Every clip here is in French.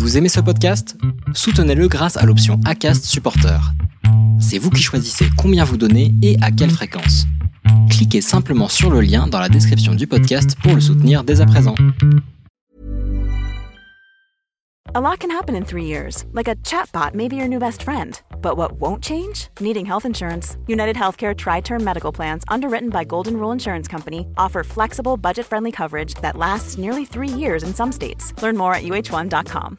Vous aimez ce podcast? Soutenez-le grâce à l'option ACAST Supporter. C'est vous qui choisissez combien vous donnez et à quelle fréquence. Cliquez simplement sur le lien dans la description du podcast pour le soutenir dès à présent. A lot can happen in three years, like a chatbot may be your new best friend. But what won't change? Needing health insurance. United Healthcare Tri Term Medical Plans, underwritten by Golden Rule Insurance Company, offer flexible, budget friendly coverage that lasts nearly three years in some states. Learn more at uh1.com.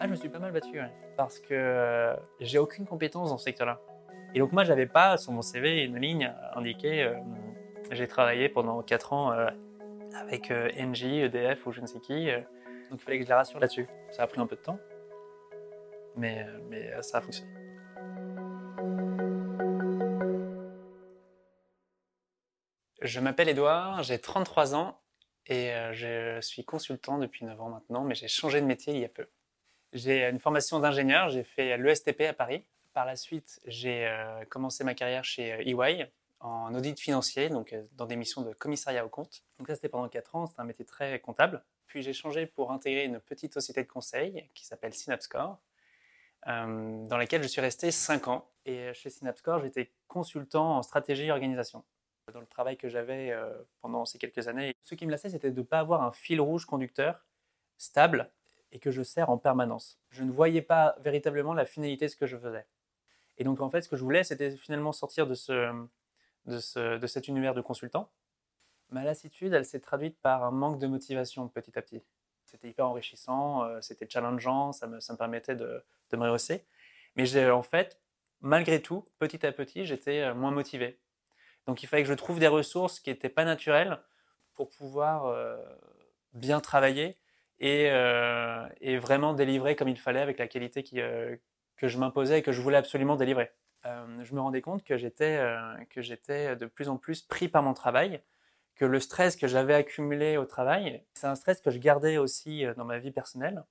Ah, je me suis pas mal battu, parce que euh, j'ai aucune compétence dans ce secteur-là. Et donc moi, j'avais pas sur mon CV une ligne indiquée. euh, j'ai travaillé pendant 4 ans euh, avec euh, Engie, EDF ou je ne sais qui. euh, donc il fallait que je la rassure là-dessus. Ça a pris un peu de temps, mais, euh, mais euh, ça a fonctionné. Je m'appelle Edouard, j'ai 33 ans et euh, je suis consultant depuis 9 ans maintenant, mais j'ai changé de métier il y a peu. J'ai une formation d'ingénieur, j'ai fait l'ESTP à Paris. Par la suite, j'ai euh, commencé ma carrière chez euh, EY en audit financier, donc euh, dans des missions de commissariat au compte. Donc ça, c'était pendant 4 ans, c'était un métier très comptable. Puis j'ai changé pour intégrer une petite société de conseil qui s'appelle Synapscore, dans laquelle je suis resté 5 ans. Et chez Synapscore, j'étais consultant en stratégie et organisation. Dans le travail que j'avais pendant ces quelques années, ce qui me lassait, c'était de ne pas avoir un fil rouge conducteur stable et que je sers en permanence. Je ne voyais pas véritablement la finalité de ce que je faisais. Et donc en fait, ce que je voulais, c'était finalement sortir de, ce, de, ce, de cet univers de consultant. Ma lassitude, elle s'est traduite par un manque de motivation petit à petit. C'était hyper enrichissant, euh, c'était challengeant, ça me, ça me permettait de, de me rehausser. Mais en fait, malgré tout, petit à petit, j'étais euh, moins motivé. Donc il fallait que je trouve des ressources qui n'étaient pas naturelles pour pouvoir euh, bien travailler et, euh, et, vraiment délivrer comme il fallait avec la qualité euh, que je m'imposais et que je voulais absolument délivrer. Euh, je me rendais compte que j'étais de plus en plus pris par mon travail, que le stress que j'avais accumulé au travail, c'est un stress que je gardais aussi dans ma vie personnelle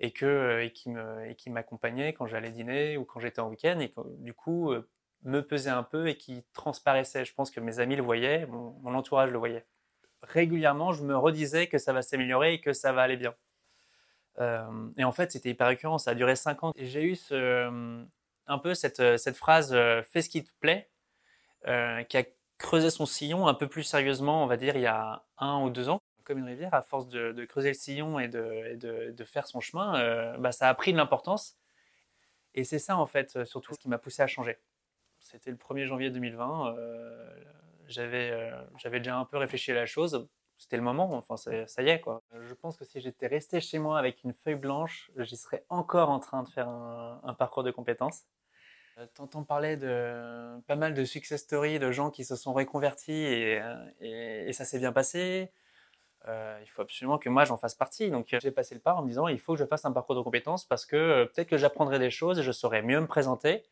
et que et qui m'accompagnait quand j'allais dîner ou quand j'étais en week-end et que, du coup me pesait un peu et qui transparaissait. Je pense que mes amis le voyaient, mon entourage le voyait régulièrement, je me redisais que ça va s'améliorer et que ça va aller bien. Euh, et en fait, c'était hyper récurrent, ça a duré 5 ans. Et j'ai eu ce, un peu cette, cette phrase euh, Fais ce qui te plaît, euh, qui a creusé son sillon un peu plus sérieusement, on va dire, il y a un ou deux ans. Comme une rivière, à force de, creuser le sillon et de, faire son chemin, euh, bah, ça a pris de l'importance. Et c'est ça, en fait, surtout ce qui m'a poussé à changer. C'était le 1er janvier 2020. Euh, j'avais euh, j'avais déjà un peu réfléchi à la chose. C'était le moment, enfin ça y est quoi. Je pense que si j'étais resté chez moi avec une feuille blanche, j'y serais encore en train de faire un, parcours de compétences. Euh, T'entends parler de pas mal de success stories de gens qui se sont reconvertis et, et, et ça s'est bien passé. Euh, il faut absolument que moi j'en fasse partie. Donc j'ai passé le pas en me disant il faut que je fasse un parcours de compétences parce que euh, peut-être que j'apprendrai des choses et je saurais mieux me présenter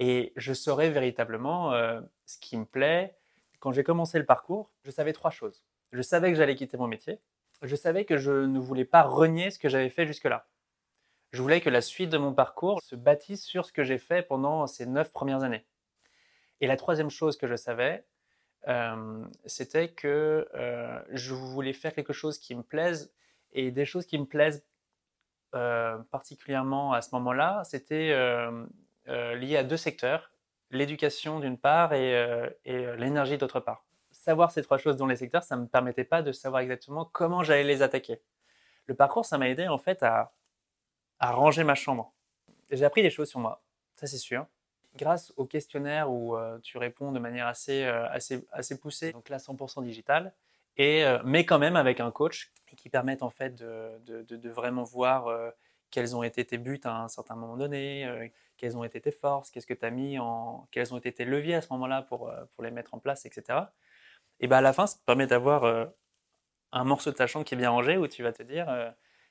et je saurais véritablement euh, ce qui me plaît, quand j'ai commencé le parcours, je savais trois choses. Je savais que j'allais quitter mon métier. Je savais que je ne voulais pas renier ce que j'avais fait jusque-là. Je voulais que la suite de mon parcours se bâtisse sur ce que j'ai fait pendant ces neuf premières années. Et la troisième chose que je savais, euh, c'était que euh, je voulais faire quelque chose qui me plaise. Et des choses qui me plaisent euh, particulièrement à ce moment-là, c'était lié à deux secteurs l'éducation d'une part et, euh, et l'énergie d'autre part. Savoir ces trois choses dans les secteurs, ça ne me permettait pas de savoir exactement comment j'allais les attaquer. Le parcours, ça m'a aidé en fait à, ranger ma chambre. J'ai appris des choses sur moi, ça c'est sûr. Grâce au questionnaire où euh, tu réponds de manière assez, euh, assez, assez poussée, donc là 100% digital, et, euh, mais quand même avec un coach qui permettent en fait de, de, vraiment voir euh, quels ont été tes buts à un certain moment donné, euh, quelles ont été tes forces, qu'est-ce que tu as mis en, quels ont été tes leviers à ce moment-là pour, euh, pour les mettre en place, etc. Et ben à la fin, ça te permet d'avoir euh, un morceau de ta chambre qui est bien rangé où tu vas te dire, euh,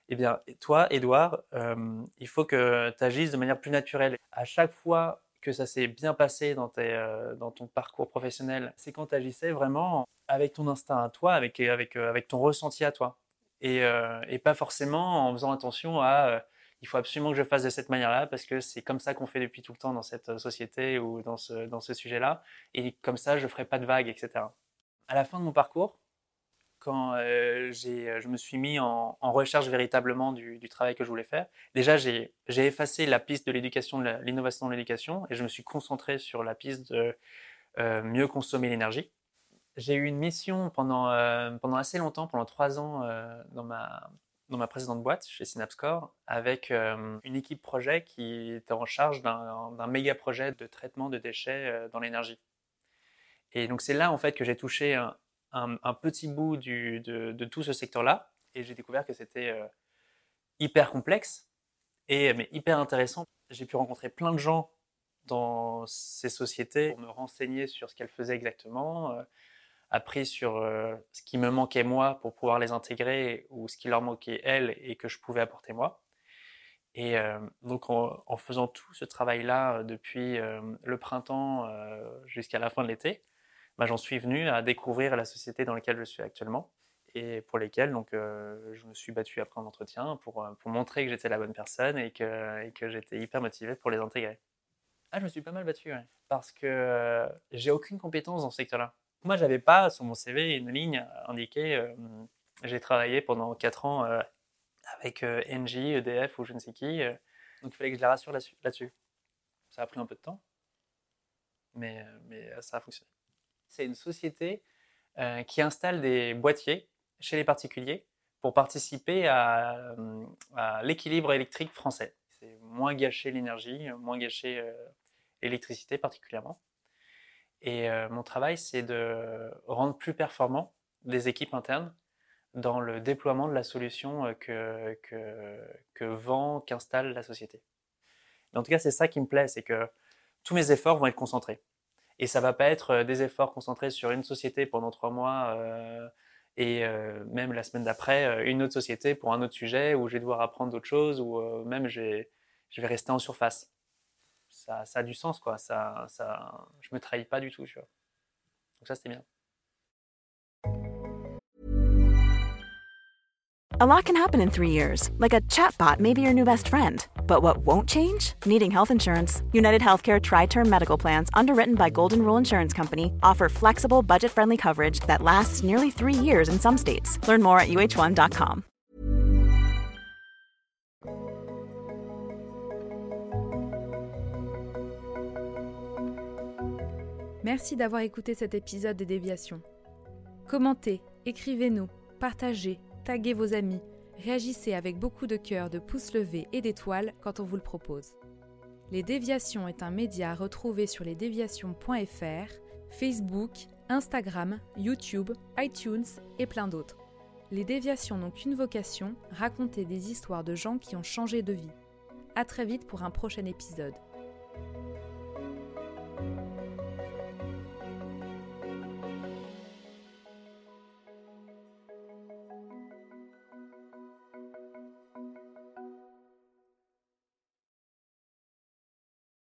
Eh bien, toi, Edouard, euh, il faut que tu agisses de manière plus naturelle. À chaque fois que ça s'est bien passé dans, tes, dans ton parcours professionnel, c'est quand tu agissais vraiment avec ton instinct à toi, avec, avec, avec ton ressenti à toi. Et, et pas forcément en faisant attention à il faut absolument que je fasse de cette manière-là parce que c'est comme ça qu'on fait depuis tout le temps dans cette société ou dans ce, dans ce sujet-là. Et comme ça, je ne ferai pas de vagues, etc. À la fin de mon parcours, quand euh, euh, je me suis mis en, recherche véritablement du, travail que je voulais faire. Déjà, j'ai effacé la piste de l'éducation, de l'innovation de l'éducation, et je me suis concentré sur la piste de euh, mieux consommer l'énergie. J'ai eu une mission pendant, pendant assez longtemps, pendant trois ans, dans, ma, dans ma précédente boîte, chez Synapscore, avec une équipe projet qui était en charge d'un méga projet de traitement de déchets dans l'énergie. Et donc c'est là en fait que j'ai touché un, petit bout de, tout ce secteur-là et j'ai découvert que c'était euh, hyper complexe et mais hyper intéressant. J'ai pu rencontrer plein de gens dans ces sociétés pour me renseigner sur ce qu'elles faisaient exactement, euh, appris sur euh, ce qui me manquait moi pour pouvoir les intégrer ou ce qui leur manquait elles et que je pouvais apporter moi. Et donc en, faisant tout ce travail-là depuis le printemps jusqu'à la fin de l'été, bah, j'en suis venu à découvrir la société dans laquelle je suis actuellement et pour lesquelles donc, euh, je me suis battu après un entretien pour, euh, pour montrer que j'étais la bonne personne et que, et que j'étais hyper motivé pour les intégrer. Ah, je me suis pas mal battu, parce que euh, j'ai aucune compétence dans ce secteur-là. Moi, j'avais pas sur mon CV une ligne indiquée j'ai travaillé pendant 4 ans avec Engie, EDF ou je ne sais qui, donc il fallait que je la rassure là-dessus. ça a pris un peu de temps, mais, mais ça a fonctionné c'est une société euh, qui installe des boîtiers chez les particuliers pour participer à, euh, l'équilibre électrique français. C'est moins gâcher l'énergie, moins gâcher euh, l'électricité particulièrement. Et mon travail, c'est de rendre plus performants des équipes internes dans le déploiement de la solution que, que, vend, qu'installe la société. en tout cas, c'est ça qui me plaît, c'est que tous mes efforts vont être concentrés. Et ça va pas être euh, des efforts concentrés sur une société pendant trois mois euh, et euh, même la semaine d'après, une autre société pour un autre sujet où je vais devoir apprendre d'autres choses ou même je vais rester en surface. Ça, ça, a du sens, quoi. Je me trahis pas du tout, tu vois. Donc ça, c'était bien. A lot can happen in three years, like a chatbot may be your new best friend. But what won't change? Needing health insurance. United Healthcare Tri Term Medical Plans, underwritten by Golden Rule Insurance Company, offer flexible, budget friendly coverage that lasts nearly three years in some states. Learn more at uh1.com. Merci d'avoir écouté cet épisode des Déviations. Commentez, écrivez-nous, partagez taguez vos amis, réagissez avec beaucoup de cœur, de pouces levés et d'étoiles quand on vous le propose. Les Déviations est un média à retrouver sur lesdéviations.fr, Facebook, Instagram, YouTube, iTunes et plein d'autres. Les Déviations n'ont qu'une vocation, raconter des histoires de gens qui ont changé de vie. A très vite pour un prochain épisode.